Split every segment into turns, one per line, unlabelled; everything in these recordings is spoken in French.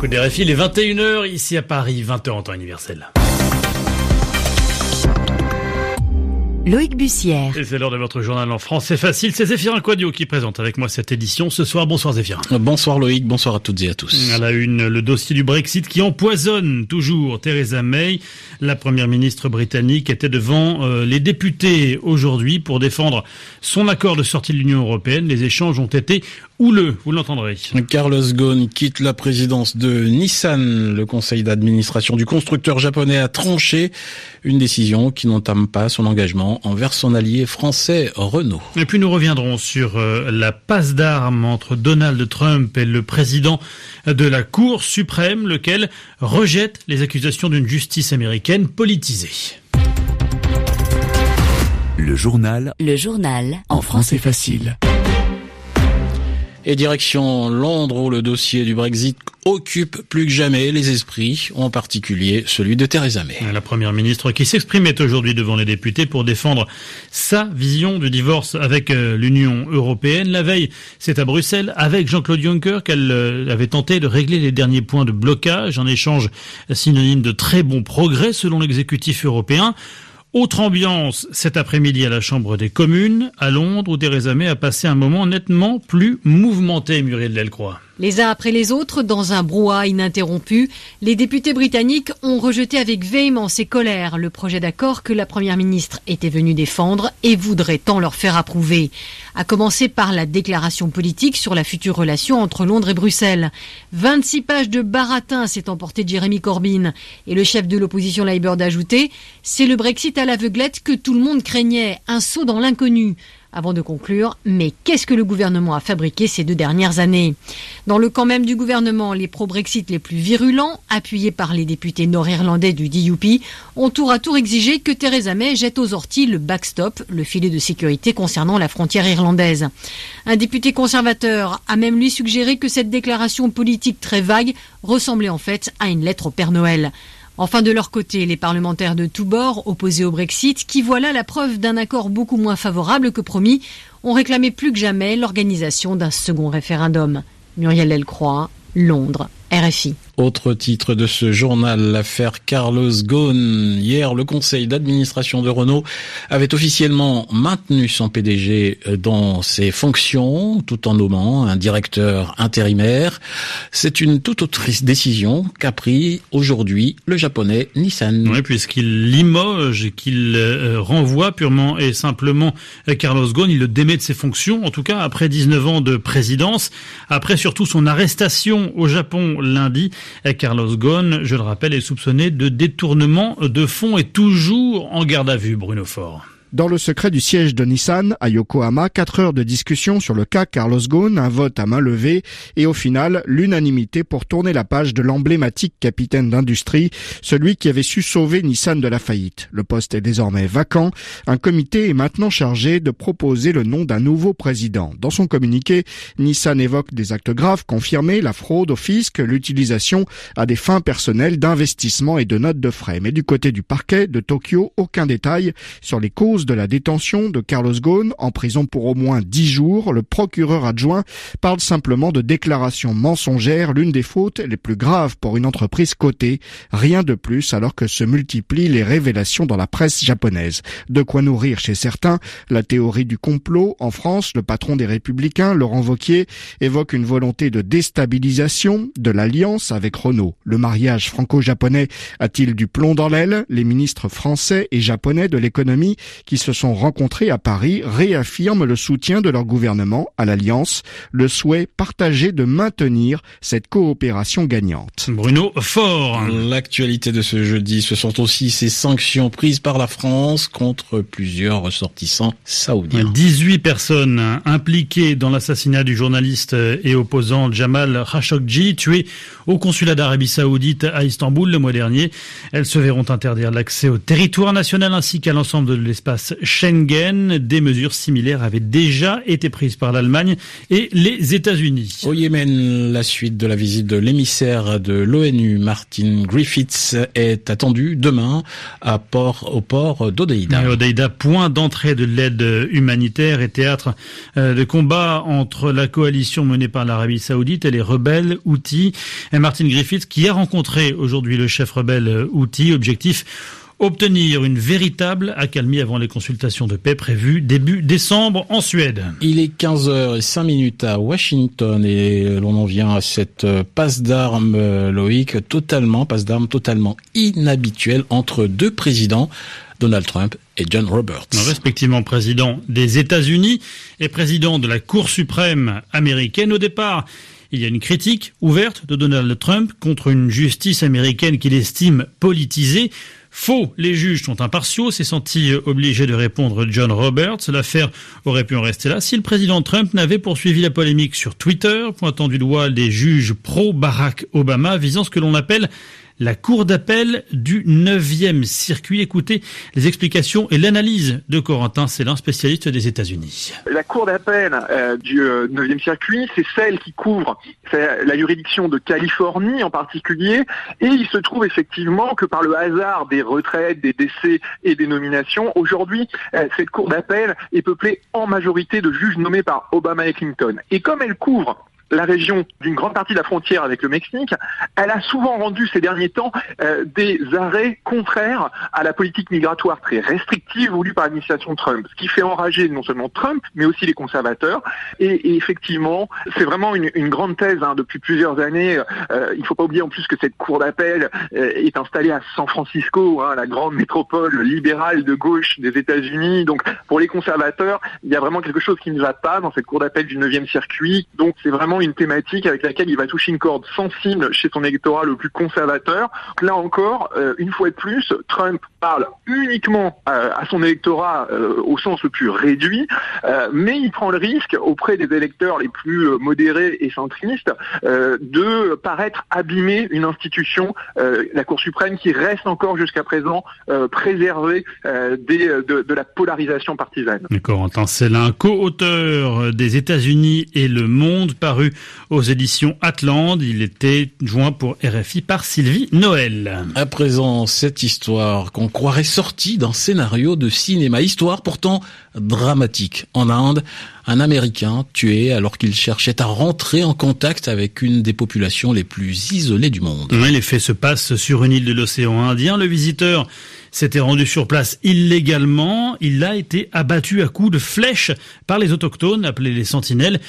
l'écoute des RFI, il est 21h ici à Paris, 20h en temps universel.
Loïc Bussière.
Et c'est l'heure de votre journal en français facile. C'est Zéphirin Quadio qui présente avec moi cette édition ce soir. Bonsoir Zéphirin.
Bonsoir Loïc, bonsoir à toutes et à tous.
À la une, le dossier du Brexit qui empoisonne toujours Theresa May. La première ministre britannique était devant euh, les députés aujourd'hui pour défendre son accord de sortie de l'Union européenne. Les échanges ont été houleux, vous l'entendrez.
Carlos Ghosn quitte la présidence de Nissan. Le conseil d'administration du constructeur japonais a tranché une décision qui n'entame pas son engagement envers son allié français Renault.
Et puis nous reviendrons sur euh, la passe d'armes entre Donald Trump et le président de la Cour suprême, lequel rejette les accusations d'une justice américaine politisée.
Le journal. Le journal. En français facile.
Et direction Londres où le dossier du Brexit occupe plus que jamais les esprits, en particulier celui de Theresa May.
La première ministre qui s'exprimait aujourd'hui devant les députés pour défendre sa vision du divorce avec euh, l'Union européenne. La veille, c'est à Bruxelles avec Jean-Claude Juncker qu'elle euh, avait tenté de régler les derniers points de blocage, en échange synonyme de très bons progrès selon l'exécutif européen. Autre ambiance cet après-midi à la Chambre des communes, à Londres, où Theresa May a passé un moment nettement plus mouvementé, Muriel Delcroix.
Les uns après les autres, dans un brouhaha ininterrompu, les députés britanniques ont rejeté avec véhémence et colère le projet d'accord que la Première ministre était venue défendre et voudrait tant leur faire approuver. À commencer par la déclaration politique sur la future relation entre Londres et Bruxelles. 26 pages de baratin s'est emporté Jeremy Corbyn et le chef de l'opposition Labour d'ajouter c'est le Brexit à l'aveuglette que tout le monde craignait, un saut dans l'inconnu avant de conclure, mais qu'est-ce que le gouvernement a fabriqué ces deux dernières années? Dans le camp même du gouvernement, les pro-Brexit les plus virulents, appuyés par les députés nord-irlandais du DUP, ont tour à tour exigé que Theresa May jette aux orties le backstop, le filet de sécurité concernant la frontière irlandaise. Un député conservateur a même lui suggéré que cette déclaration politique très vague ressemblait en fait à une lettre au Père Noël. Enfin, de leur côté, les parlementaires de tous bords, opposés au Brexit, qui voilà la preuve d'un accord beaucoup moins favorable que promis, ont réclamé plus que jamais l'organisation d'un second référendum. Muriel Delcroix, Londres, RFI.
Autre titre de ce journal, l'affaire Carlos Ghosn. Hier, le conseil d'administration de Renault avait officiellement maintenu son PDG dans ses fonctions, tout en nommant un directeur intérimaire. C'est une toute autre décision qu'a pris aujourd'hui le japonais Nissan.
Oui, puisqu'il limoge, qu'il euh, renvoie purement et simplement Carlos Ghosn, il le démet de ses fonctions, en tout cas après 19 ans de présidence, après surtout son arrestation au Japon lundi. Carlos Ghosn, je le rappelle, est soupçonné de détournement de fonds et toujours en garde à vue, Bruno Fort.
Dans le secret du siège de Nissan à Yokohama, quatre heures de discussion sur le cas Carlos Ghosn, un vote à main levée et au final l'unanimité pour tourner la page de l'emblématique capitaine d'industrie, celui qui avait su sauver Nissan de la faillite. Le poste est désormais vacant. Un comité est maintenant chargé de proposer le nom d'un nouveau président. Dans son communiqué, Nissan évoque des actes graves confirmés, la fraude au fisc, l'utilisation à des fins personnelles d'investissement et de notes de frais. Mais du côté du parquet de Tokyo, aucun détail sur les causes de la détention de Carlos Ghosn en prison pour au moins dix jours, le procureur adjoint parle simplement de déclaration mensongère, l'une des fautes les plus graves pour une entreprise cotée. Rien de plus alors que se multiplient les révélations dans la presse japonaise. De quoi nourrir chez certains la théorie du complot. En France, le patron des Républicains, Laurent Vauquier, évoque une volonté de déstabilisation de l'alliance avec Renault. Le mariage franco-japonais a-t-il du plomb dans l'aile? Les ministres français et japonais de l'économie qui se sont rencontrés à Paris réaffirment le soutien de leur gouvernement à l'Alliance, le souhait partagé de maintenir cette coopération gagnante.
Bruno Fort.
L'actualité de ce jeudi, ce sont aussi ces sanctions prises par la France contre plusieurs ressortissants saoudiens.
18 personnes impliquées dans l'assassinat du journaliste et opposant Jamal Khashoggi, tué au consulat d'Arabie Saoudite à Istanbul le mois dernier. Elles se verront interdire l'accès au territoire national ainsi qu'à l'ensemble de l'espace l'espace Schengen. Des mesures similaires avaient déjà été prises par l'Allemagne et les États-Unis.
Au Yémen, la suite de la visite de l'émissaire de l'ONU, Martin Griffiths, est attendue demain à port, au port d'Odeida.
Odeida, point d'entrée de l'aide humanitaire et théâtre euh, de combat entre la coalition menée par l'Arabie Saoudite et les rebelles Houthis. Et Martin Griffiths qui a rencontré aujourd'hui le chef rebelle Houthi. Objectif obtenir une véritable accalmie avant les consultations de paix prévues début décembre en Suède.
Il est 15h05 minutes à Washington et l'on en vient à cette passe d'armes, euh, Loïc, totalement, passe d'armes totalement inhabituelle entre deux présidents. Donald Trump et John Roberts.
Respectivement président des États-Unis et président de la Cour suprême américaine. Au départ, il y a une critique ouverte de Donald Trump contre une justice américaine qu'il estime politisée. Faux, les juges sont impartiaux, s'est senti obligé de répondre John Roberts. L'affaire aurait pu en rester là si le président Trump n'avait poursuivi la polémique sur Twitter, pointant du doigt des juges pro-Barack Obama, visant ce que l'on appelle la cour d'appel du 9e circuit. Écoutez les explications et l'analyse de Corentin Célin, spécialiste des États-Unis.
La cour d'appel euh, du 9e euh, circuit, c'est celle qui couvre la juridiction de Californie en particulier, et il se trouve effectivement que par le hasard des retraites, des décès et des nominations, aujourd'hui, euh, cette cour d'appel est peuplée en majorité de juges nommés par Obama et Clinton. Et comme elle couvre la région d'une grande partie de la frontière avec le Mexique, elle a souvent rendu ces derniers temps euh, des arrêts contraires à la politique migratoire très restrictive voulue par l'administration Trump, ce qui fait enrager non seulement Trump, mais aussi les conservateurs. Et, effectivement, c'est vraiment une, grande thèse hein, depuis plusieurs années. Euh, il ne faut pas oublier en plus que cette cour d'appel euh, est installée à San Francisco, hein, la grande métropole libérale de gauche des États-Unis. Donc pour les conservateurs, il y a vraiment quelque chose qui ne va pas dans cette cour d'appel du 9e circuit. Donc c'est vraiment une thématique avec laquelle il va toucher une corde sensible chez son électorat le plus conservateur. Là encore, euh, une fois de plus, Trump parle uniquement euh, à son électorat euh, au sens le plus réduit, mais il prend le risque auprès des électeurs les plus modérés et centristes de paraître abîmer une institution, la Cour suprême, qui reste encore jusqu'à présent préservée des, de, la polarisation partisane.
Corentin un co-auteur des États-Unis et Le Monde, paru aux éditions Atlante. Il était joint pour RFI par Sylvie Noël.
À présent, cette histoire qu'on croirait sortie d'un scénario de cinéma. Histoire pourtant dramatique. En Inde, un Américain tué alors qu'il cherchait à rentrer en contact avec une des populations les plus isolées du monde.
les faits se passent sur une île de l'océan Indien. Le visiteur s'était rendu sur place illégalement. Il a été abattu à coups de flèches par les autochtones, appelés les sentinelles,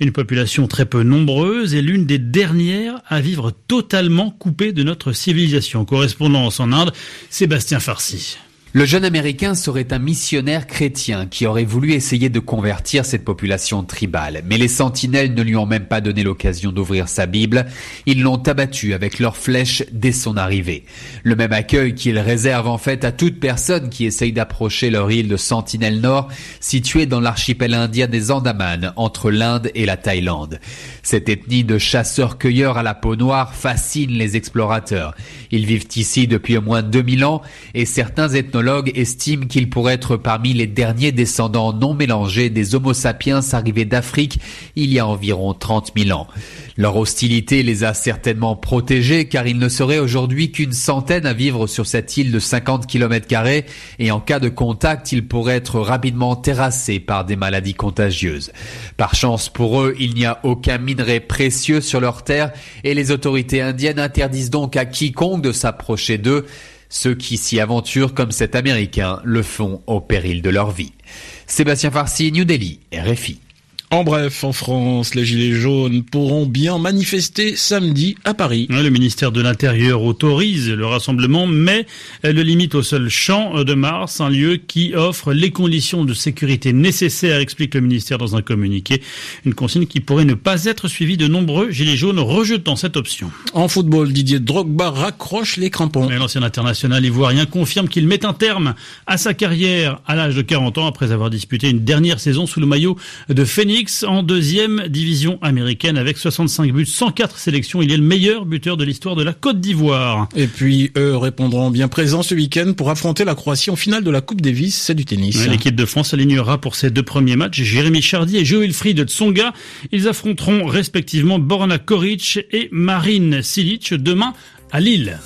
une population très peu nombreuse et l'une des dernières à vivre totalement coupée de notre civilisation. Correspondance en Inde, Sébastien Farsi.
Le jeune Américain serait un missionnaire chrétien qui aurait voulu essayer de convertir cette population tribale. Mais les sentinelles ne lui ont même pas donné l'occasion d'ouvrir sa Bible. Ils l'ont abattu avec leurs flèches dès son arrivée. Le même accueil qu'ils réservent en fait à toute personne qui essaye d'approcher leur île de Sentinelle Nord, située dans l'archipel indien des Andaman, entre l'Inde et la Thaïlande. Cette ethnie de chasseurs-cueilleurs à la peau noire fascine les explorateurs. Ils vivent ici depuis au moins 2000 ans et certains ethnologues estime qu'il pourrait être parmi les derniers descendants non mélangés des Homo sapiens arrivés d'Afrique il y a environ 30 000 ans. Leur hostilité les a certainement protégés car il ne serait aujourd'hui qu'une centaine à vivre sur cette île de 50 km et en cas de contact, ils pourraient être rapidement terrassés par des maladies contagieuses. Par chance pour eux, il n'y a aucun minerai précieux sur leur terre et les autorités indiennes interdisent donc à quiconque de s'approcher d'eux. Ceux qui s'y aventurent comme cet Américain le font au péril de leur vie. Sébastien Farsi, New Delhi, RFI.
En bref, en France, les Gilets jaunes pourront bien manifester samedi à Paris.
Le ministère de l'Intérieur autorise le rassemblement, mais le limite au seul champ de Mars, un lieu qui offre les conditions de sécurité nécessaires, explique le ministère dans un communiqué. Une consigne qui pourrait ne pas être suivie de nombreux Gilets jaunes rejetant cette option.
En football, Didier Drogba raccroche les crampons.
L'ancien international ivoirien confirme qu'il met un terme à sa carrière à l'âge de 40 ans après avoir disputé une dernière saison sous le maillot de Phoenix En deuxième division américaine avec 65 buts, 104 sélections. Il est le meilleur buteur de l'histoire de la Côte d'Ivoire.
Et puis eux répondront bien présents ce week-end pour affronter la Croatie en finale de la Coupe Davis, c'est du tennis.
L'équipe de France alignera pour ses deux premiers matchs Jérémy Chardy et Joël Fried Tsonga. Ils affronteront respectivement Borna Koric et Marine Silic demain à Lille.